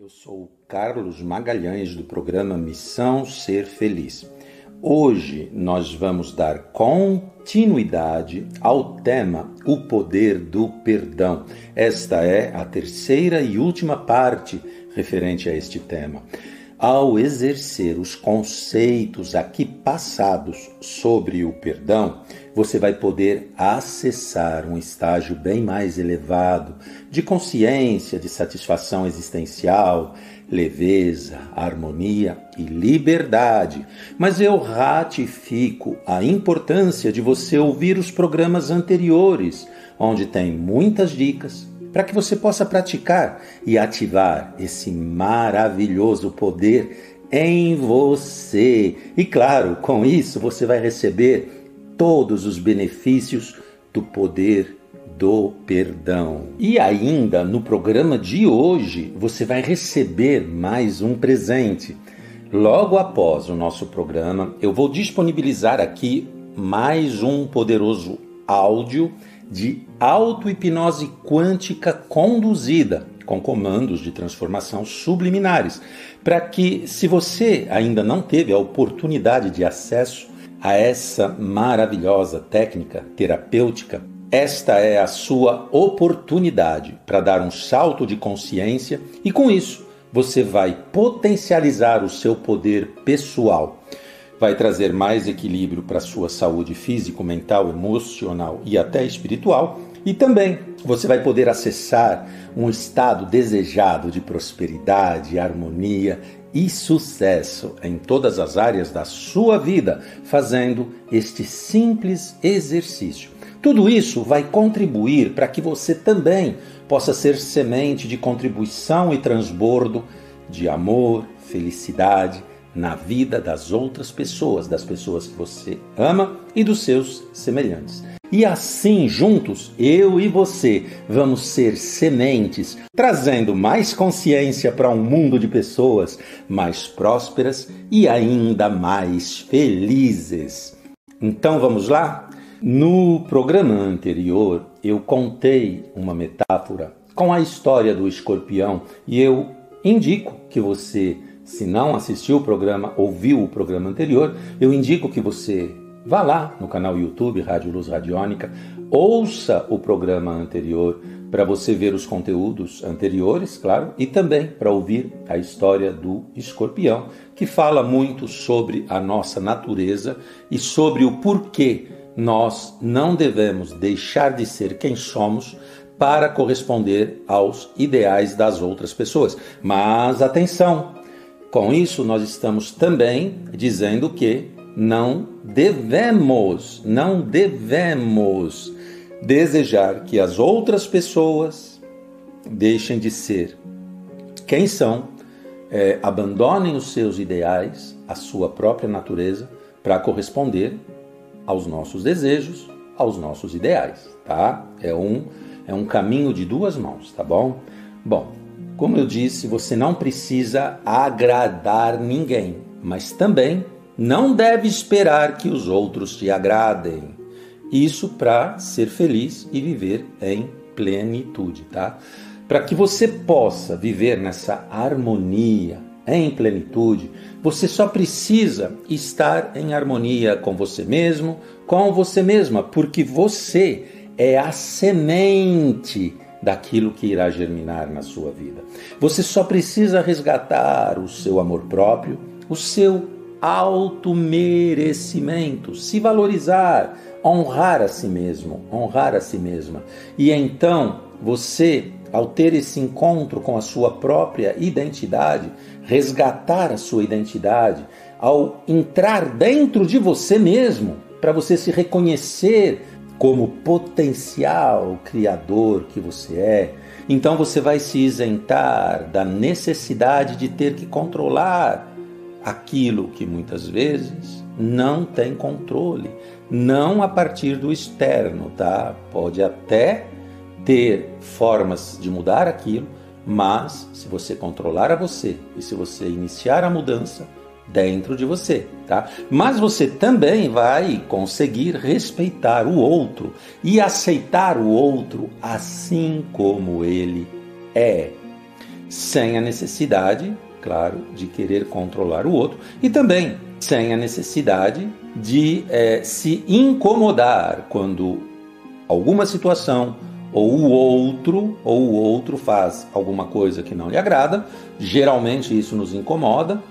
Eu sou Carlos Magalhães do programa Missão Ser Feliz. Hoje nós vamos dar continuidade ao tema O Poder do Perdão. Esta é a terceira e última parte referente a este tema. Ao exercer os conceitos aqui passados sobre o perdão, você vai poder acessar um estágio bem mais elevado de consciência, de satisfação existencial, leveza, harmonia e liberdade. Mas eu ratifico a importância de você ouvir os programas anteriores, onde tem muitas dicas para que você possa praticar e ativar esse maravilhoso poder em você. E claro, com isso você vai receber todos os benefícios do poder do perdão. E ainda no programa de hoje você vai receber mais um presente. Logo após o nosso programa, eu vou disponibilizar aqui mais um poderoso áudio de auto-hipnose quântica conduzida com comandos de transformação subliminares, para que, se você ainda não teve a oportunidade de acesso a essa maravilhosa técnica terapêutica, esta é a sua oportunidade para dar um salto de consciência e, com isso, você vai potencializar o seu poder pessoal vai trazer mais equilíbrio para a sua saúde físico, mental, emocional e até espiritual. E também você vai poder acessar um estado desejado de prosperidade, harmonia e sucesso em todas as áreas da sua vida, fazendo este simples exercício. Tudo isso vai contribuir para que você também possa ser semente de contribuição e transbordo de amor, felicidade na vida das outras pessoas, das pessoas que você ama e dos seus semelhantes. E assim, juntos, eu e você vamos ser sementes, trazendo mais consciência para um mundo de pessoas mais prósperas e ainda mais felizes. Então vamos lá? No programa anterior, eu contei uma metáfora com a história do escorpião e eu indico que você se não assistiu o programa, ouviu o programa anterior, eu indico que você vá lá no canal YouTube Rádio Luz Radiônica, ouça o programa anterior para você ver os conteúdos anteriores, claro, e também para ouvir a história do escorpião, que fala muito sobre a nossa natureza e sobre o porquê nós não devemos deixar de ser quem somos para corresponder aos ideais das outras pessoas. Mas atenção, com isso, nós estamos também dizendo que não devemos, não devemos desejar que as outras pessoas deixem de ser quem são, é, abandonem os seus ideais, a sua própria natureza, para corresponder aos nossos desejos, aos nossos ideais, tá? É um, é um caminho de duas mãos, tá bom? Bom, como eu disse, você não precisa agradar ninguém, mas também não deve esperar que os outros te agradem. Isso para ser feliz e viver em plenitude, tá? Para que você possa viver nessa harmonia, em plenitude, você só precisa estar em harmonia com você mesmo, com você mesma, porque você é a semente daquilo que irá germinar na sua vida. Você só precisa resgatar o seu amor próprio, o seu auto-merecimento, se valorizar, honrar a si mesmo, honrar a si mesma. E então você, ao ter esse encontro com a sua própria identidade, resgatar a sua identidade, ao entrar dentro de você mesmo, para você se reconhecer como potencial criador que você é, então você vai se isentar da necessidade de ter que controlar aquilo que muitas vezes não tem controle, não a partir do externo, tá? Pode até ter formas de mudar aquilo, mas se você controlar a você e se você iniciar a mudança, dentro de você, tá? Mas você também vai conseguir respeitar o outro e aceitar o outro assim como ele é. sem a necessidade, claro, de querer controlar o outro e também sem a necessidade de é, se incomodar quando alguma situação ou o outro ou o outro faz alguma coisa que não lhe agrada. Geralmente isso nos incomoda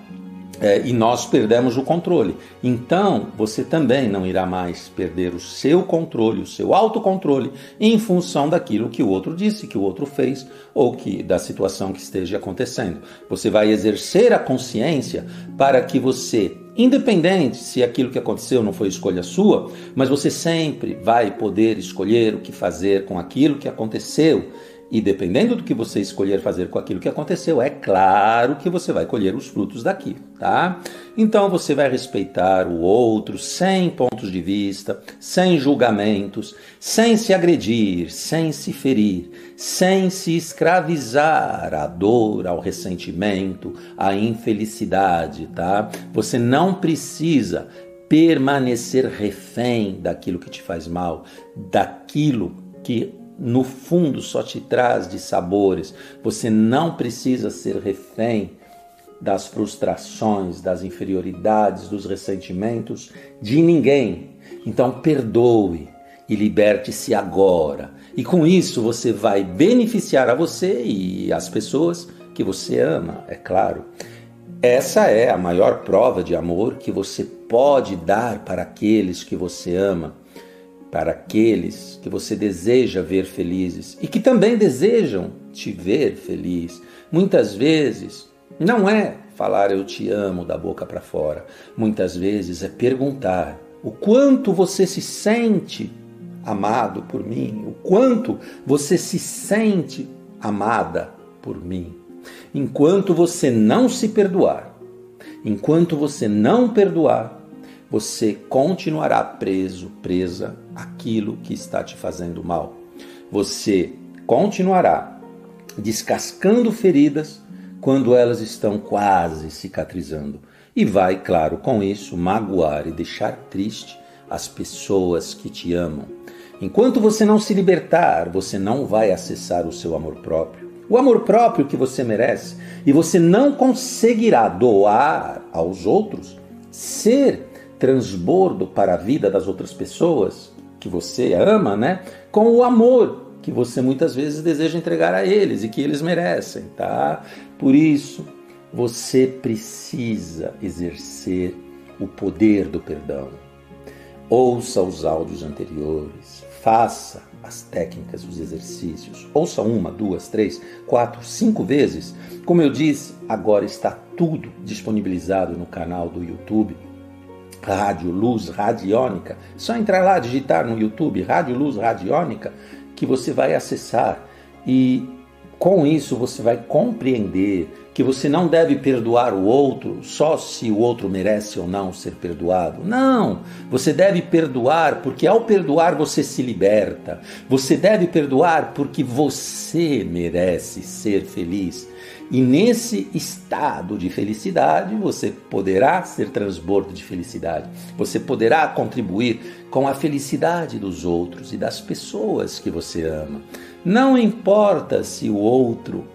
é, e nós perdemos o controle. Então, você também não irá mais perder o seu controle, o seu autocontrole, em função daquilo que o outro disse, que o outro fez ou que da situação que esteja acontecendo. Você vai exercer a consciência para que você, independente se aquilo que aconteceu não foi escolha sua, mas você sempre vai poder escolher o que fazer com aquilo que aconteceu e dependendo do que você escolher fazer com aquilo que aconteceu, é claro que você vai colher os frutos daquilo, tá? Então você vai respeitar o outro sem pontos de vista, sem julgamentos, sem se agredir, sem se ferir, sem se escravizar à dor, ao ressentimento, à infelicidade, tá? Você não precisa permanecer refém daquilo que te faz mal, daquilo que no fundo só te traz de sabores. Você não precisa ser refém das frustrações, das inferioridades, dos ressentimentos de ninguém. Então perdoe e liberte-se agora. E com isso você vai beneficiar a você e as pessoas que você ama, é claro. Essa é a maior prova de amor que você pode dar para aqueles que você ama para aqueles que você deseja ver felizes e que também desejam te ver feliz. Muitas vezes não é falar eu te amo da boca para fora, muitas vezes é perguntar o quanto você se sente amado por mim, o quanto você se sente amada por mim. Enquanto você não se perdoar, enquanto você não perdoar, você continuará preso, presa àquilo que está te fazendo mal. Você continuará descascando feridas quando elas estão quase cicatrizando. E vai, claro, com isso, magoar e deixar triste as pessoas que te amam. Enquanto você não se libertar, você não vai acessar o seu amor próprio. O amor próprio que você merece. E você não conseguirá doar aos outros, ser transbordo para a vida das outras pessoas que você ama, né? Com o amor que você muitas vezes deseja entregar a eles e que eles merecem, tá? Por isso, você precisa exercer o poder do perdão. Ouça os áudios anteriores, faça as técnicas, os exercícios. Ouça uma, duas, três, quatro, cinco vezes. Como eu disse, agora está tudo disponibilizado no canal do YouTube Rádio Luz Radiônica. Só entrar lá, digitar no YouTube Rádio Luz Radiônica, que você vai acessar e com isso você vai compreender que você não deve perdoar o outro só se o outro merece ou não ser perdoado. Não! Você deve perdoar porque ao perdoar você se liberta. Você deve perdoar porque você merece ser feliz. E nesse estado de felicidade, você poderá ser transbordo de felicidade. Você poderá contribuir com a felicidade dos outros e das pessoas que você ama. Não importa se o outro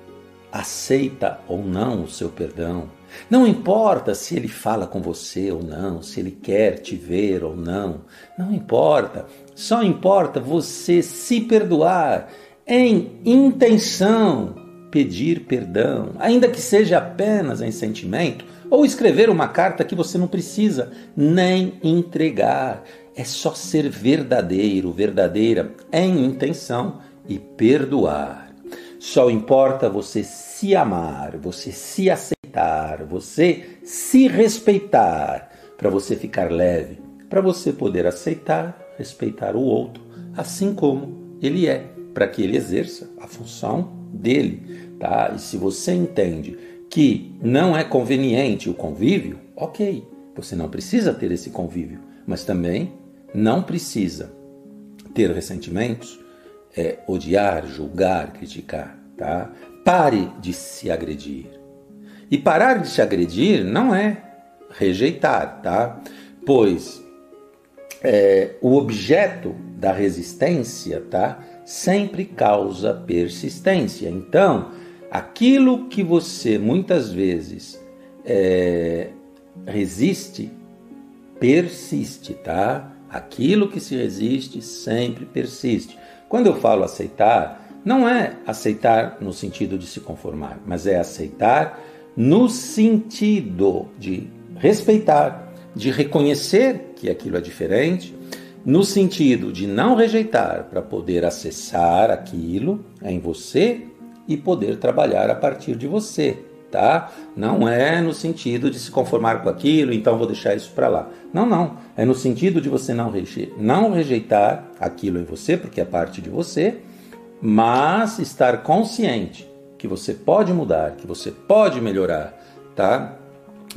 aceita ou não o seu perdão. Não importa se ele fala com você ou não, se ele quer te ver ou não. Não importa. Só importa você se perdoar em intenção pedir perdão, ainda que seja apenas em sentimento, ou escrever uma carta que você não precisa nem entregar. É só ser verdadeiro, verdadeira em intenção e perdoar. Só importa você se amar, você se aceitar, você se respeitar, para você ficar leve, para você poder aceitar, respeitar o outro, assim como ele é, para que ele exerça a função dele tá? E se você entende que não é conveniente o convívio, ok, você não precisa ter esse convívio, mas também não precisa ter ressentimentos, é, odiar, julgar, criticar, tá? Pare de se agredir. E parar de se agredir não é rejeitar, tá? Pois é, o objeto da resistência, tá? Sempre causa persistência. Então, aquilo que você muitas vezes é, resiste, persiste, tá? Aquilo que se resiste sempre persiste. Quando eu falo aceitar, não é aceitar no sentido de se conformar, mas é aceitar no sentido de respeitar, de reconhecer que aquilo é diferente, no sentido de não rejeitar para poder acessar aquilo em você e poder trabalhar a partir de você, tá? Não é no sentido de se conformar com aquilo, então vou deixar isso para lá. Não, não. É no sentido de você não, reje não rejeitar aquilo em você, porque é parte de você, mas estar consciente que você pode mudar, que você pode melhorar, tá?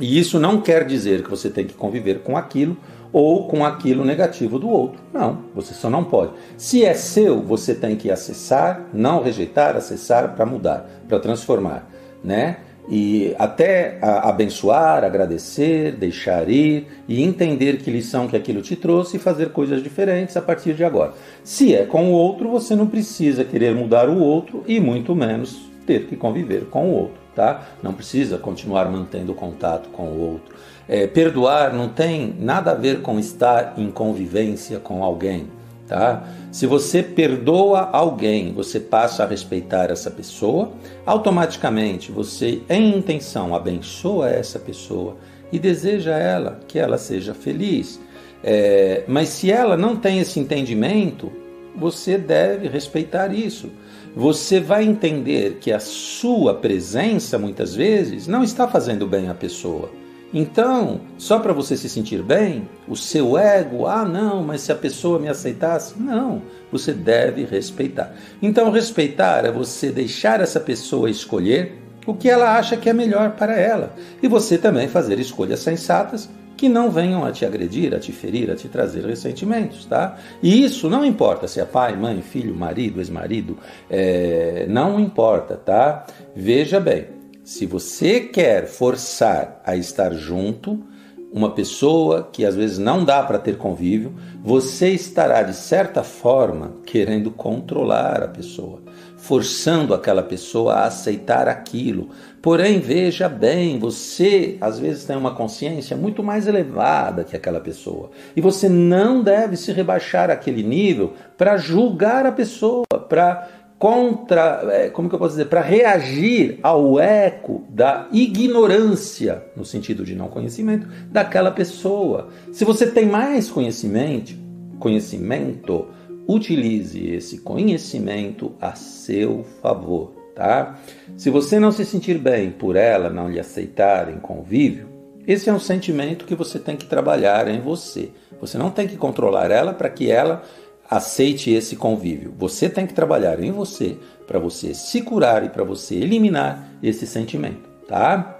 E isso não quer dizer que você tem que conviver com aquilo ou com aquilo negativo do outro. Não, você só não pode. Se é seu, você tem que acessar, não rejeitar, acessar para mudar, para transformar, né? E até abençoar, agradecer, deixar ir e entender que lição que aquilo te trouxe e fazer coisas diferentes a partir de agora. Se é com o outro, você não precisa querer mudar o outro e muito menos ter que conviver com o outro, tá? Não precisa continuar mantendo contato com o outro. É, perdoar não tem nada a ver com estar em convivência com alguém, tá? Se você perdoa alguém, você passa a respeitar essa pessoa, automaticamente você, em intenção, abençoa essa pessoa e deseja a ela que ela seja feliz. É, mas se ela não tem esse entendimento, você deve respeitar isso você vai entender que a sua presença, muitas vezes, não está fazendo bem à pessoa. Então, só para você se sentir bem, o seu ego, ah, não, mas se a pessoa me aceitasse, não, você deve respeitar. Então, respeitar é você deixar essa pessoa escolher o que ela acha que é melhor para ela e você também fazer escolhas sensatas que não venham a te agredir, a te ferir, a te trazer ressentimentos, tá? E isso não importa se é pai, mãe, filho, marido, ex-marido, é, não importa, tá? Veja bem, se você quer forçar a estar junto, uma pessoa que às vezes não dá para ter convívio, você estará de certa forma querendo controlar a pessoa forçando aquela pessoa a aceitar aquilo. Porém, veja bem, você às vezes tem uma consciência muito mais elevada que aquela pessoa. E você não deve se rebaixar àquele nível para julgar a pessoa, para contra, é, como que eu posso dizer, para reagir ao eco da ignorância, no sentido de não conhecimento, daquela pessoa. Se você tem mais conhecimento, conhecimento, utilize esse conhecimento a seu favor, tá? Se você não se sentir bem por ela não lhe aceitar em convívio, esse é um sentimento que você tem que trabalhar em você. Você não tem que controlar ela para que ela aceite esse convívio. Você tem que trabalhar em você para você se curar e para você eliminar esse sentimento, tá?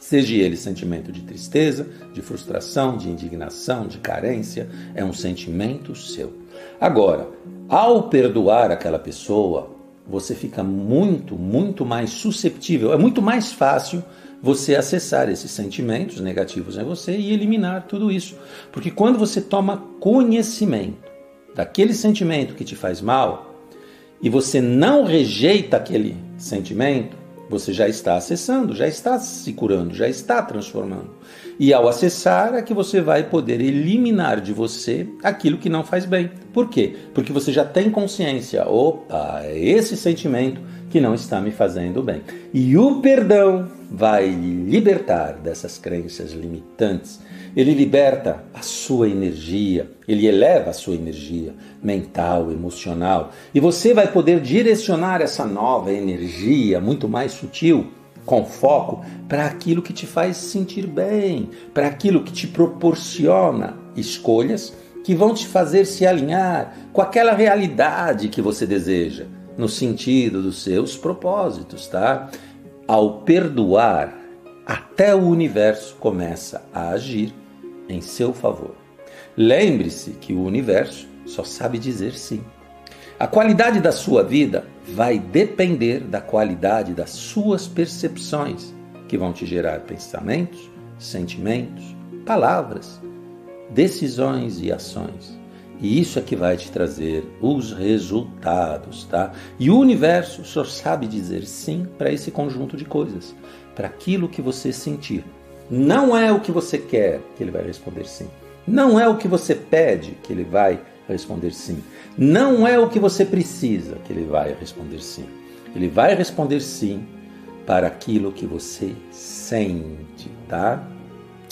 Seja ele sentimento de tristeza, de frustração, de indignação, de carência, é um sentimento seu. Agora, ao perdoar aquela pessoa, você fica muito, muito mais susceptível, é muito mais fácil você acessar esses sentimentos negativos em você e eliminar tudo isso. Porque quando você toma conhecimento daquele sentimento que te faz mal e você não rejeita aquele sentimento, você já está acessando, já está se curando, já está transformando. E ao acessar é que você vai poder eliminar de você aquilo que não faz bem. Por quê? Porque você já tem consciência. Opa, é esse sentimento que não está me fazendo bem. E o perdão vai libertar dessas crenças limitantes. Ele liberta a sua energia, ele eleva a sua energia mental, emocional, e você vai poder direcionar essa nova energia muito mais sutil com foco para aquilo que te faz sentir bem, para aquilo que te proporciona escolhas que vão te fazer se alinhar com aquela realidade que você deseja, no sentido dos seus propósitos, tá? Ao perdoar, até o universo começa a agir em seu favor. Lembre-se que o universo só sabe dizer sim. A qualidade da sua vida vai depender da qualidade das suas percepções, que vão te gerar pensamentos, sentimentos, palavras, decisões e ações. E isso é que vai te trazer os resultados, tá? E o universo só sabe dizer sim para esse conjunto de coisas, para aquilo que você sentir. Não é o que você quer que ele vai responder sim. Não é o que você pede que ele vai responder sim. Não é o que você precisa que ele vai responder sim. Ele vai responder sim para aquilo que você sente, tá?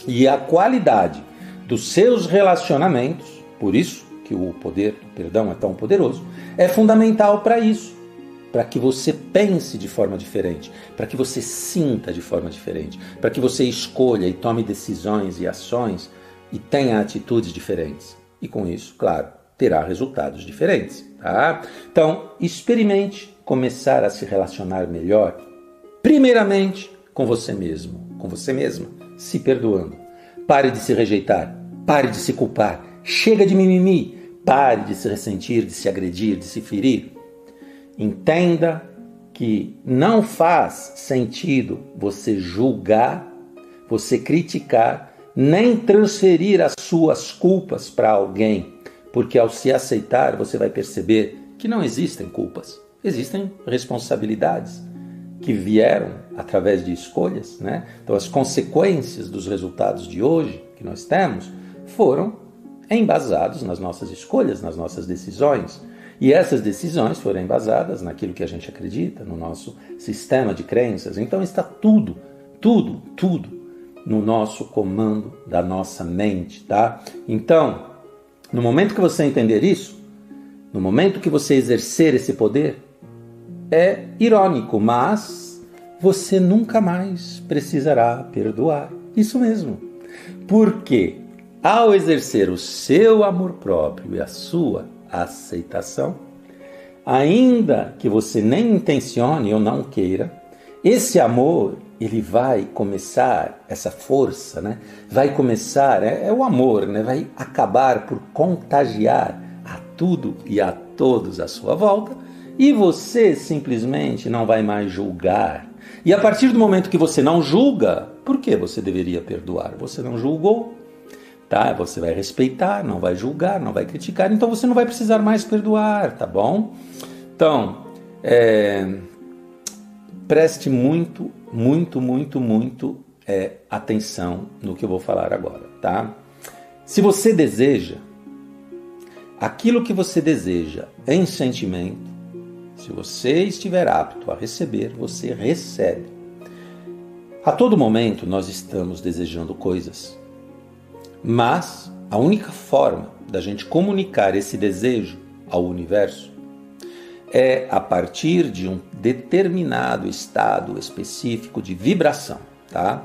E a qualidade dos seus relacionamentos, por isso que o poder do perdão é tão poderoso, é fundamental para isso. Para que você pense de forma diferente, para que você sinta de forma diferente, para que você escolha e tome decisões e ações e tenha atitudes diferentes. E com isso, claro, terá resultados diferentes. Tá? Então, experimente começar a se relacionar melhor, primeiramente com você mesmo, com você mesma, se perdoando. Pare de se rejeitar, pare de se culpar, chega de mimimi, pare de se ressentir, de se agredir, de se ferir. Entenda que não faz sentido você julgar, você criticar, nem transferir as suas culpas para alguém, porque ao se aceitar você vai perceber que não existem culpas, existem responsabilidades que vieram através de escolhas, né? Então as consequências dos resultados de hoje que nós temos foram embasados nas nossas escolhas, nas nossas decisões. E essas decisões foram embasadas naquilo que a gente acredita, no nosso sistema de crenças. Então está tudo, tudo, tudo no nosso comando da nossa mente, tá? Então, no momento que você entender isso, no momento que você exercer esse poder, é irônico, mas você nunca mais precisará perdoar. Isso mesmo. Por quê? Ao exercer o seu amor próprio e a sua aceitação, ainda que você nem intencione ou não queira, esse amor ele vai começar essa força, né? Vai começar é, é o amor, né? Vai acabar por contagiar a tudo e a todos à sua volta e você simplesmente não vai mais julgar. E a partir do momento que você não julga, por que você deveria perdoar? Você não julgou, tá? Você vai respeitar, não vai julgar, não vai criticar, então você não vai precisar mais perdoar, tá bom? Então, é, preste muito, muito, muito, muito é, atenção no que eu vou falar agora, tá? Se você deseja aquilo que você deseja em sentimento, se você estiver apto a receber, você recebe. A todo momento nós estamos desejando coisas. Mas a única forma da gente comunicar esse desejo ao universo é a partir de um determinado estado específico de vibração, tá?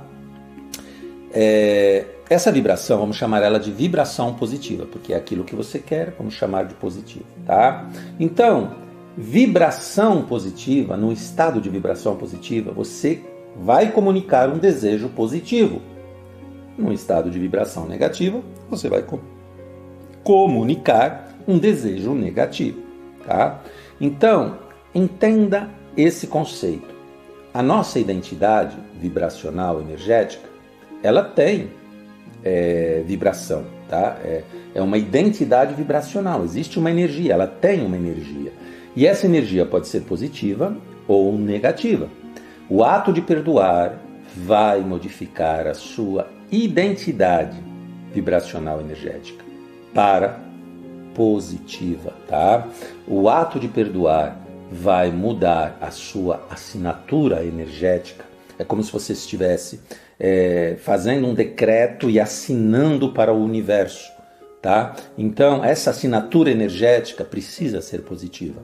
É, essa vibração, vamos chamar ela de vibração positiva, porque é aquilo que você quer, vamos chamar de positivo, tá? Então, vibração positiva, no estado de vibração positiva, você vai comunicar um desejo positivo num estado de vibração negativa, você vai comunicar um desejo negativo, tá? Então, entenda esse conceito. A nossa identidade vibracional energética, ela tem é, vibração, tá? É, é uma identidade vibracional. Existe uma energia, ela tem uma energia. E essa energia pode ser positiva ou negativa. O ato de perdoar vai modificar a sua identidade vibracional energética para positiva, tá? O ato de perdoar vai mudar a sua assinatura energética. É como se você estivesse é, fazendo um decreto e assinando para o universo, tá? Então essa assinatura energética precisa ser positiva.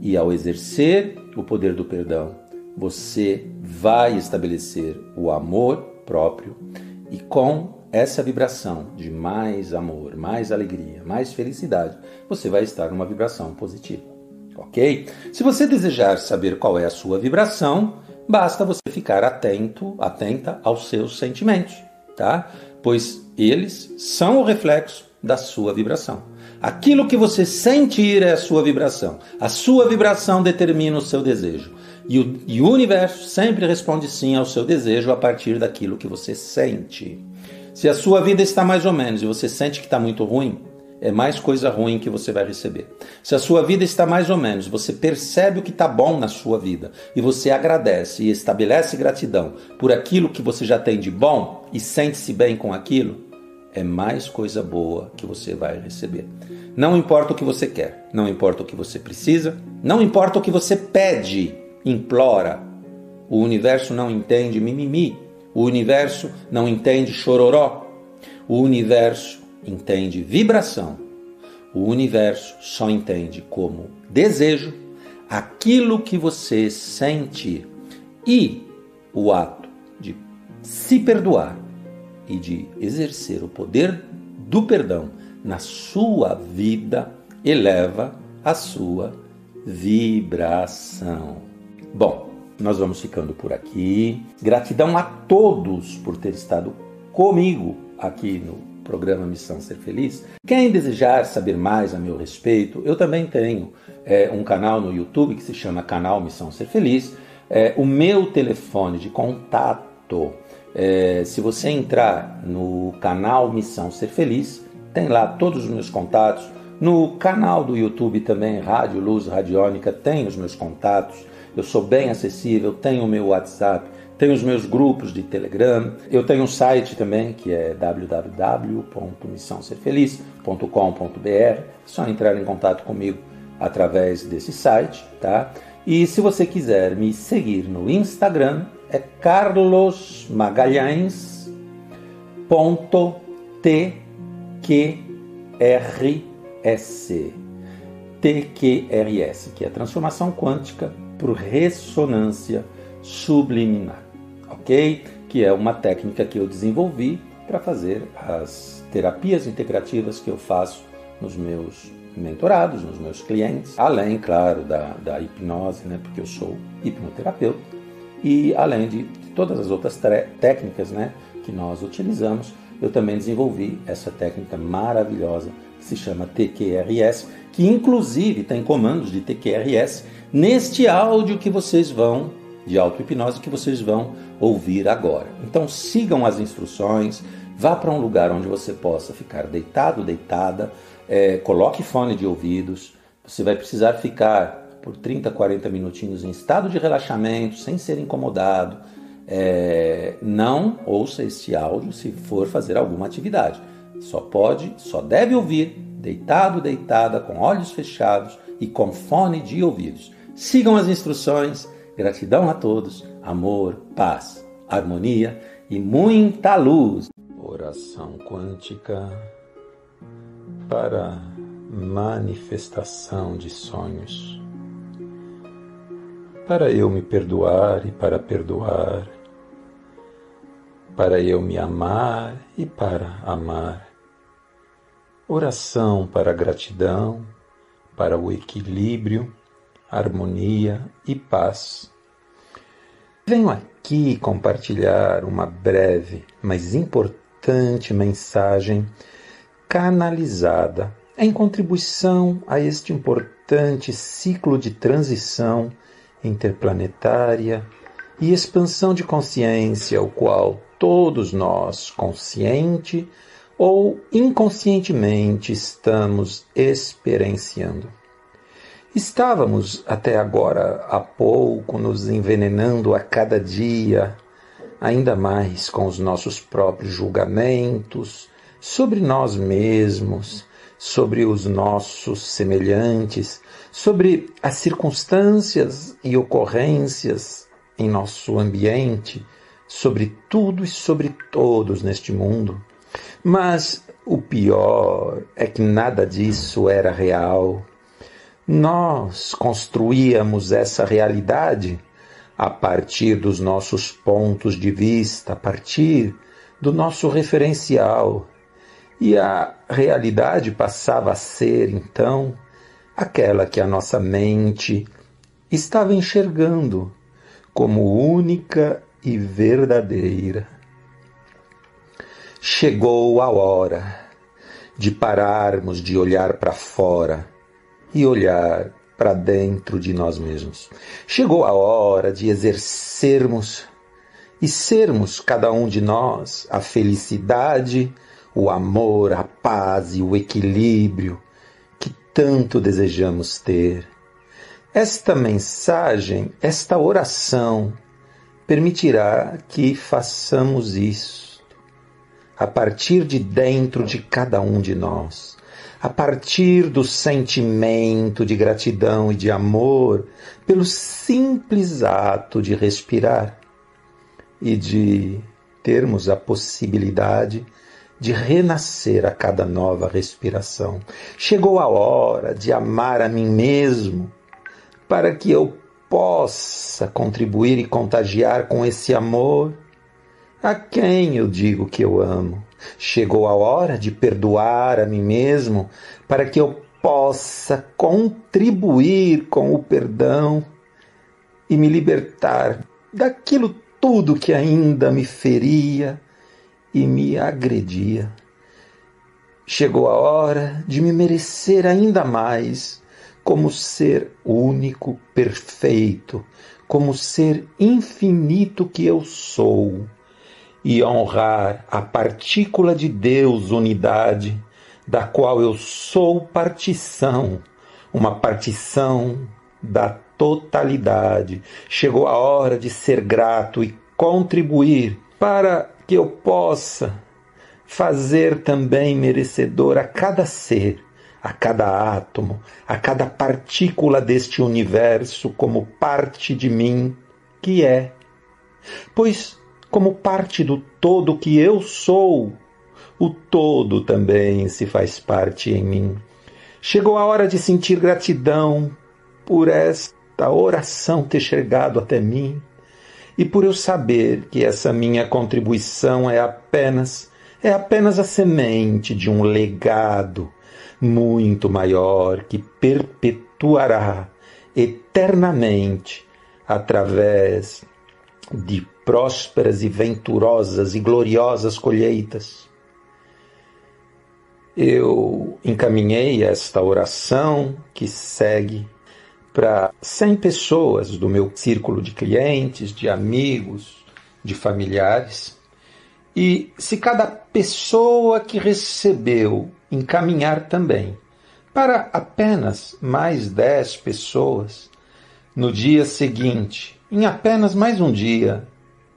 E ao exercer o poder do perdão, você vai estabelecer o amor próprio e com essa vibração de mais amor, mais alegria, mais felicidade, você vai estar numa vibração positiva. Ok? Se você desejar saber qual é a sua vibração, basta você ficar atento, atenta aos seus sentimentos, tá? Pois eles são o reflexo da sua vibração. Aquilo que você sentir é a sua vibração. A sua vibração determina o seu desejo. E o, e o universo sempre responde sim ao seu desejo a partir daquilo que você sente. Se a sua vida está mais ou menos e você sente que está muito ruim, é mais coisa ruim que você vai receber. Se a sua vida está mais ou menos, você percebe o que está bom na sua vida e você agradece e estabelece gratidão por aquilo que você já tem de bom e sente-se bem com aquilo, é mais coisa boa que você vai receber. Não importa o que você quer, não importa o que você precisa, não importa o que você pede, implora. O universo não entende mimimi, o universo não entende chororó, o universo entende vibração. O universo só entende como desejo aquilo que você sente e o ato de se perdoar e de exercer o poder do perdão na sua vida eleva a sua vibração. Bom, nós vamos ficando por aqui. Gratidão a todos por ter estado comigo aqui no programa Missão Ser Feliz. Quem desejar saber mais a meu respeito, eu também tenho é, um canal no YouTube que se chama Canal Missão Ser Feliz. É, o meu telefone de contato, é, se você entrar no canal Missão Ser Feliz, tem lá todos os meus contatos. No canal do YouTube também, Rádio Luz Radiônica, tem os meus contatos. Eu sou bem acessível, tenho o meu WhatsApp tenho os meus grupos de Telegram. Eu tenho um site também que é www.missãoserfeliz.com.br. É só entrar em contato comigo através desse site, tá? E se você quiser me seguir no Instagram, é TQRS, que é transformação quântica por ressonância subliminar ok? Que é uma técnica que eu desenvolvi para fazer as terapias integrativas que eu faço nos meus mentorados, nos meus clientes, além, claro, da, da hipnose, né? Porque eu sou hipnoterapeuta e além de todas as outras técnicas, né? Que nós utilizamos, eu também desenvolvi essa técnica maravilhosa se chama TQRS, que inclusive tem comandos de TQRS neste áudio que vocês vão de auto-hipnose que vocês vão ouvir agora. Então sigam as instruções, vá para um lugar onde você possa ficar deitado, deitada, é, coloque fone de ouvidos, você vai precisar ficar por 30, 40 minutinhos em estado de relaxamento, sem ser incomodado. É, não ouça este áudio se for fazer alguma atividade. Só pode, só deve ouvir deitado, deitada, com olhos fechados e com fone de ouvidos. Sigam as instruções Gratidão a todos, amor, paz, harmonia e muita luz. Oração quântica para manifestação de sonhos. Para eu me perdoar e para perdoar, para eu me amar e para amar. Oração para gratidão, para o equilíbrio harmonia e paz. Venho aqui compartilhar uma breve, mas importante mensagem canalizada em contribuição a este importante ciclo de transição interplanetária e expansão de consciência, o qual todos nós, consciente ou inconscientemente, estamos experienciando. Estávamos até agora há pouco nos envenenando a cada dia, ainda mais com os nossos próprios julgamentos sobre nós mesmos, sobre os nossos semelhantes, sobre as circunstâncias e ocorrências em nosso ambiente, sobre tudo e sobre todos neste mundo. Mas o pior é que nada disso era real nós construíamos essa realidade a partir dos nossos pontos de vista, a partir do nosso referencial. E a realidade passava a ser, então, aquela que a nossa mente estava enxergando como única e verdadeira. Chegou a hora de pararmos de olhar para fora e olhar para dentro de nós mesmos. Chegou a hora de exercermos e sermos cada um de nós a felicidade, o amor, a paz e o equilíbrio que tanto desejamos ter. Esta mensagem, esta oração, permitirá que façamos isso a partir de dentro de cada um de nós, a partir do sentimento de gratidão e de amor pelo simples ato de respirar e de termos a possibilidade de renascer a cada nova respiração. Chegou a hora de amar a mim mesmo para que eu possa contribuir e contagiar com esse amor a quem eu digo que eu amo. Chegou a hora de perdoar a mim mesmo para que eu possa contribuir com o perdão e me libertar daquilo tudo que ainda me feria e me agredia. Chegou a hora de me merecer ainda mais como ser único, perfeito, como ser infinito que eu sou, e honrar a partícula de Deus, unidade, da qual eu sou partição, uma partição da totalidade. Chegou a hora de ser grato e contribuir para que eu possa fazer também merecedor a cada ser, a cada átomo, a cada partícula deste universo como parte de mim que é. Pois, como parte do todo que eu sou, o todo também se faz parte em mim. Chegou a hora de sentir gratidão por esta oração ter chegado até mim e por eu saber que essa minha contribuição é apenas é apenas a semente de um legado muito maior que perpetuará eternamente através de prósperas e venturosas e gloriosas colheitas. Eu encaminhei esta oração que segue para 100 pessoas do meu círculo de clientes, de amigos, de familiares. E se cada pessoa que recebeu encaminhar também para apenas mais 10 pessoas, no dia seguinte, em apenas mais um dia,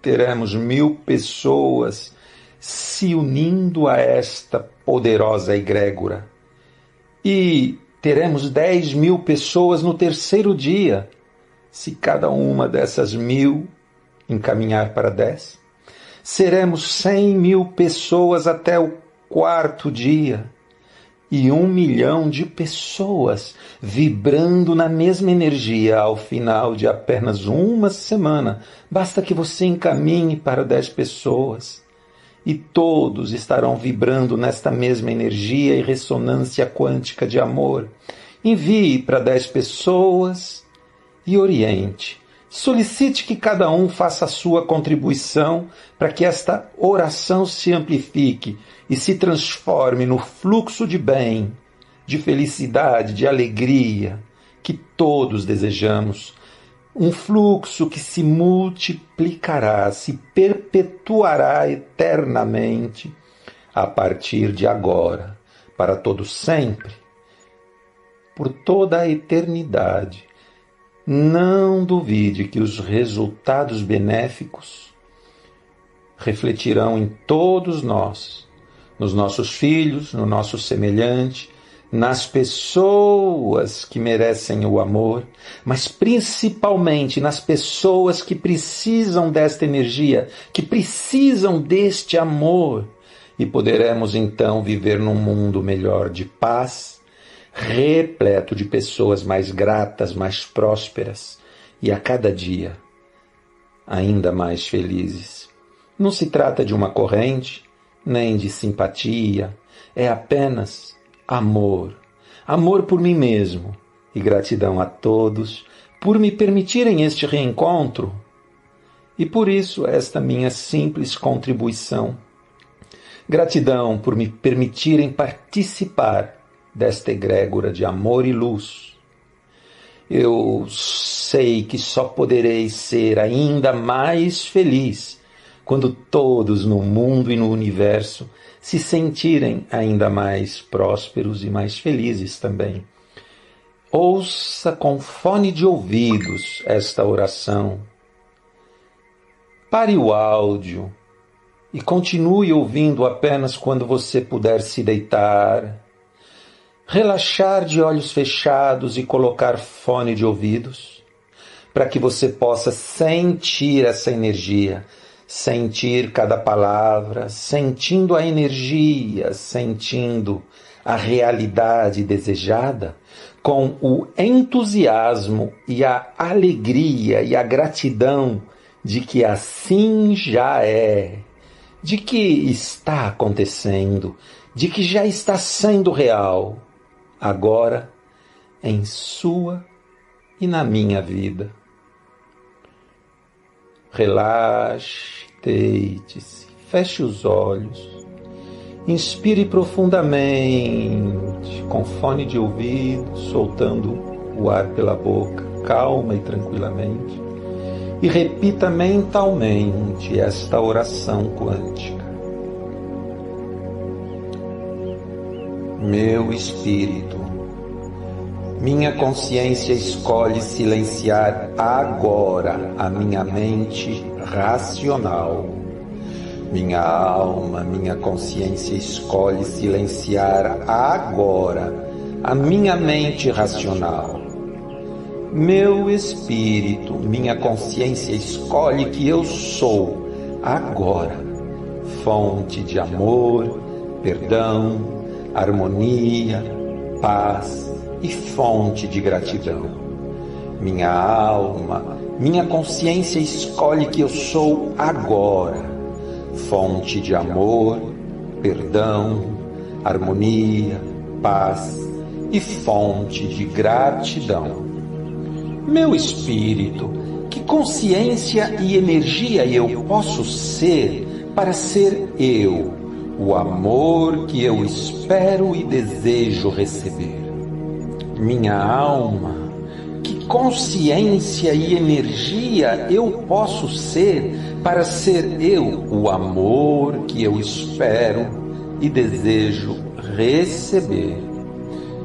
teremos mil pessoas se unindo a esta poderosa egrégora. E teremos 10 mil pessoas no terceiro dia, se cada uma dessas mil encaminhar para 10. Seremos 100 mil pessoas até o quarto dia e um milhão de pessoas vibrando na mesma energia ao final de apenas uma semana. Basta que você encaminhe para 10 pessoas e todos estarão vibrando nesta mesma energia e ressonância quântica de amor. Envie para dez pessoas e oriente. Solicite que cada um faça a sua contribuição para que esta oração se amplifique e se transforme no fluxo de bem, de felicidade, de alegria que todos desejamos um fluxo que se multiplicará, se perpetuará eternamente a partir de agora, para todo sempre, por toda a eternidade. Não duvide que os resultados benéficos refletirão em todos nós, nos nossos filhos, no nosso semelhante, nas pessoas que merecem o amor, mas principalmente nas pessoas que precisam desta energia, que precisam deste amor. E poderemos então viver num mundo melhor de paz, repleto de pessoas mais gratas, mais prósperas e a cada dia ainda mais felizes. Não se trata de uma corrente, nem de simpatia, é apenas amor. Amor por mim mesmo e gratidão a todos por me permitirem este reencontro e por isso esta minha simples contribuição. Gratidão por me permitirem participar desta egrégora de amor e luz. Eu sei que só poderei ser ainda mais feliz quando todos no mundo e no universo se sentirem ainda mais prósperos e mais felizes também. Ouça com fone de ouvidos esta oração. Pare o áudio e continue ouvindo apenas quando você puder se deitar, relaxar de olhos fechados e colocar fone de ouvidos, para que você possa sentir essa energia, sentir cada palavra, sentindo a energia, sentindo a realidade desejada, com o entusiasmo e a alegria e a gratidão de que assim já é de que está acontecendo, de que já está sendo real, agora, em sua e na minha vida. Relaxe, deite-se, feche os olhos, inspire profundamente, com fone de ouvido, soltando o ar pela boca, calma e tranquilamente e repita mentalmente esta oração quântica. Meu espírito, minha consciência escolhe silenciar agora a minha mente racional. Minha alma, minha consciência escolhe silenciar agora a minha mente racional. Meu espírito, minha consciência escolhe que eu sou agora. Fonte de amor, perdão, harmonia, paz e fonte de gratidão. Minha alma, minha consciência escolhe que eu sou agora fonte de amor, perdão, harmonia, paz e fonte de gratidão meu espírito, que consciência e energia eu posso ser para ser eu, o amor que eu espero e desejo receber. Minha alma, que consciência e energia eu posso ser para ser eu, o amor que eu espero e desejo receber.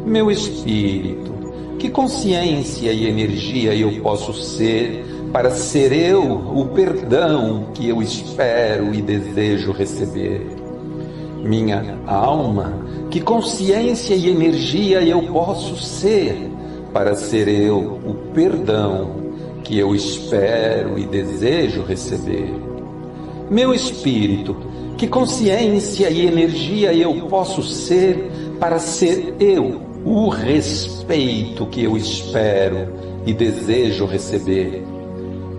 Meu espírito, que consciência e energia eu posso ser para ser eu o perdão que eu espero e desejo receber? Minha alma, que consciência e energia eu posso ser para ser eu o perdão que eu espero e desejo receber? Meu espírito, que consciência e energia eu posso ser para ser eu o respeito que eu espero e desejo receber.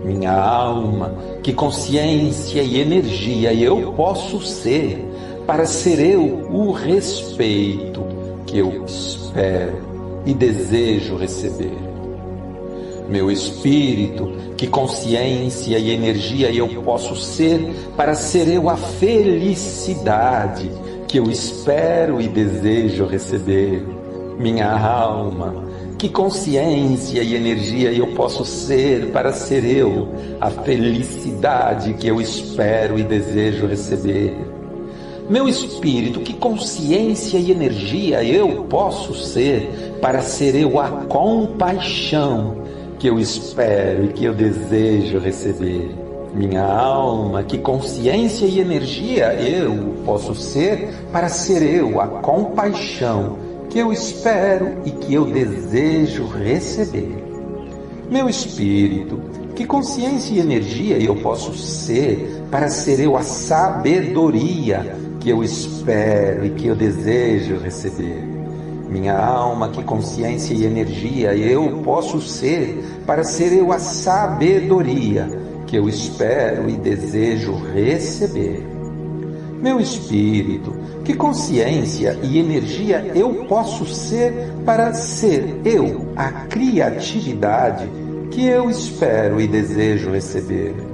Minha alma, que consciência e energia eu posso ser para ser eu o respeito que eu espero e desejo receber. Meu espírito, que consciência e energia eu posso ser para ser eu a felicidade que eu espero e desejo receber minha alma, que consciência e energia eu posso ser para ser eu, a felicidade que eu espero e desejo receber. Meu espírito, que consciência e energia eu posso ser para ser eu a compaixão que eu espero e que eu desejo receber. Minha alma, que consciência e energia eu posso ser para ser eu a compaixão que eu espero e que eu desejo receber. Meu espírito, que consciência e energia eu posso ser para ser eu a sabedoria que eu espero e que eu desejo receber. Minha alma, que consciência e energia eu posso ser para ser eu a sabedoria que eu espero e desejo receber. Meu espírito, que consciência e energia eu posso ser para ser eu a criatividade que eu espero e desejo receber?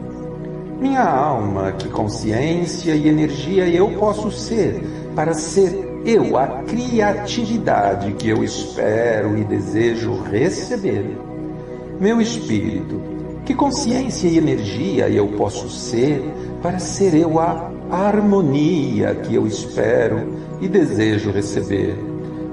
Minha alma, que consciência e energia eu posso ser para ser eu a criatividade que eu espero e desejo receber? Meu espírito, Que consciência e energia eu posso ser para ser eu a harmonia que eu espero e desejo receber?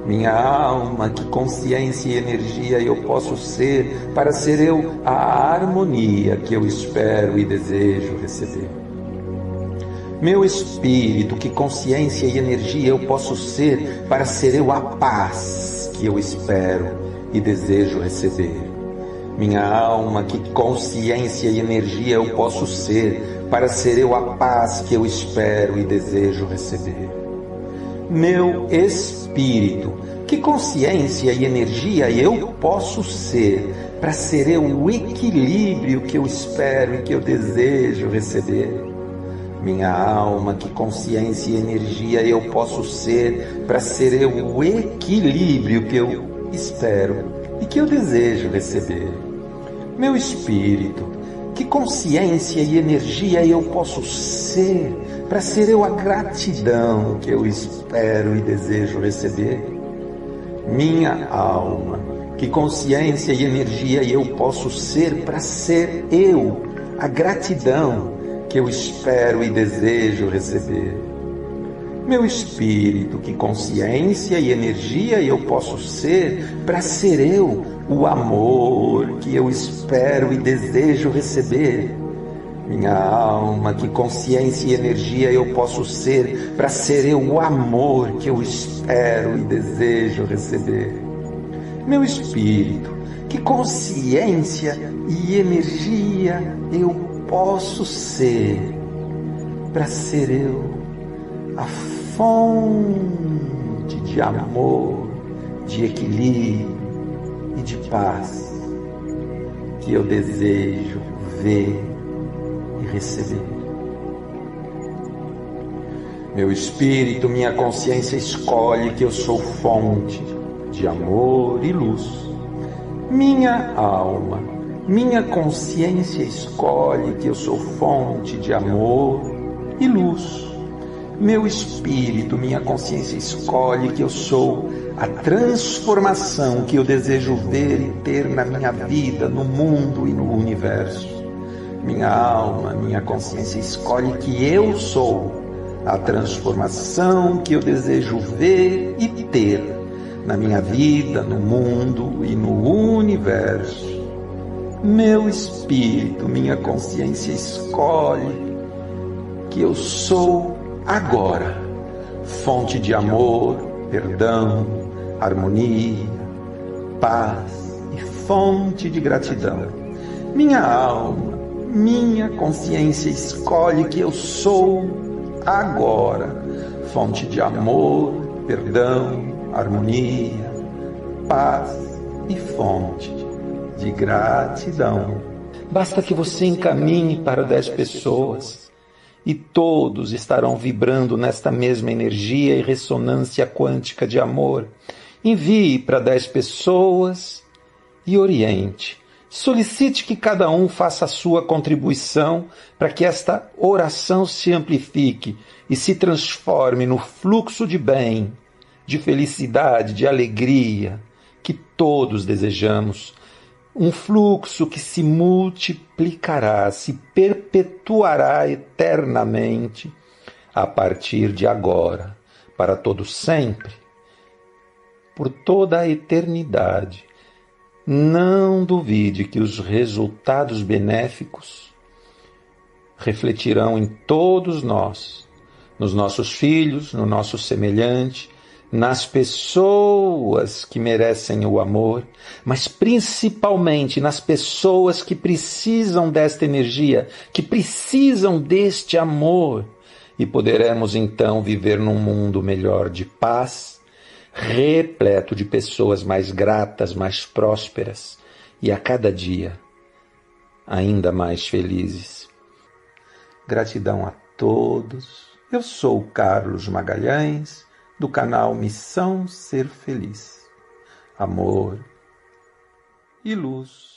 Minha alma, que consciência e energia eu posso ser para ser eu a harmonia que eu espero e desejo receber? Meu espírito, que consciência e energia eu posso ser para ser eu a paz que eu espero e desejo receber? Minha alma, que consciência e energia eu posso ser para ser eu a paz que eu espero e desejo receber. Meu espírito, que consciência e energia eu posso ser para ser eu o equilíbrio que eu espero e que eu desejo receber. Minha alma, que consciência e energia eu posso ser para ser eu o equilíbrio que eu espero e que eu desejo receber. Meu espírito, que consciência e energia eu posso ser para ser eu a gratidão que eu espero e desejo receber? Minha alma, que consciência e energia eu posso ser para ser eu a gratidão que eu espero e desejo receber? Meu espírito, que consciência e energia eu posso ser para ser eu o amor que eu espero e desejo receber? Minha alma, que consciência e energia eu posso ser para ser eu o amor que eu espero e desejo receber? Meu espírito, que consciência e energia eu posso ser para ser eu a fonte de amor, de equilíbrio e de paz que eu desejo ver e receber. Meu espírito, minha consciência escolhe que eu sou fonte de amor e luz. Minha alma, minha consciência escolhe que eu sou fonte de amor e luz. Meu espírito, minha consciência escolhe que eu sou a transformação que eu desejo ver e ter na minha vida, no mundo e no universo. Minha alma, minha consciência escolhe que eu sou a transformação que eu desejo ver e ter na minha vida, no mundo e no universo. Meu espírito, minha consciência escolhe que eu sou agora, fonte de amor, perdão, harmonia, paz e fonte de gratidão. Minha alma, minha consciência escolhe que eu sou agora, fonte de amor, perdão, harmonia, paz e fonte de gratidão. Basta que você encaminhe para dez pessoas e todos estarão vibrando nesta mesma energia e ressonância quântica de amor. Envie para dez pessoas e oriente. Solicite que cada um faça a sua contribuição para que esta oração se amplifique e se transforme no fluxo de bem, de felicidade, de alegria que todos desejamos um fluxo que se multiplicará, se perpetuará eternamente a partir de agora, para todo sempre, por toda a eternidade. Não duvide que os resultados benéficos refletirão em todos nós, nos nossos filhos, no nosso semelhante, nas pessoas que merecem o amor, mas principalmente nas pessoas que precisam desta energia, que precisam deste amor. E poderemos então viver num mundo melhor de paz, repleto de pessoas mais gratas, mais prósperas e a cada dia ainda mais felizes. Gratidão a todos. Eu sou Carlos Magalhães do canal Missão Ser Feliz. Amor e luz.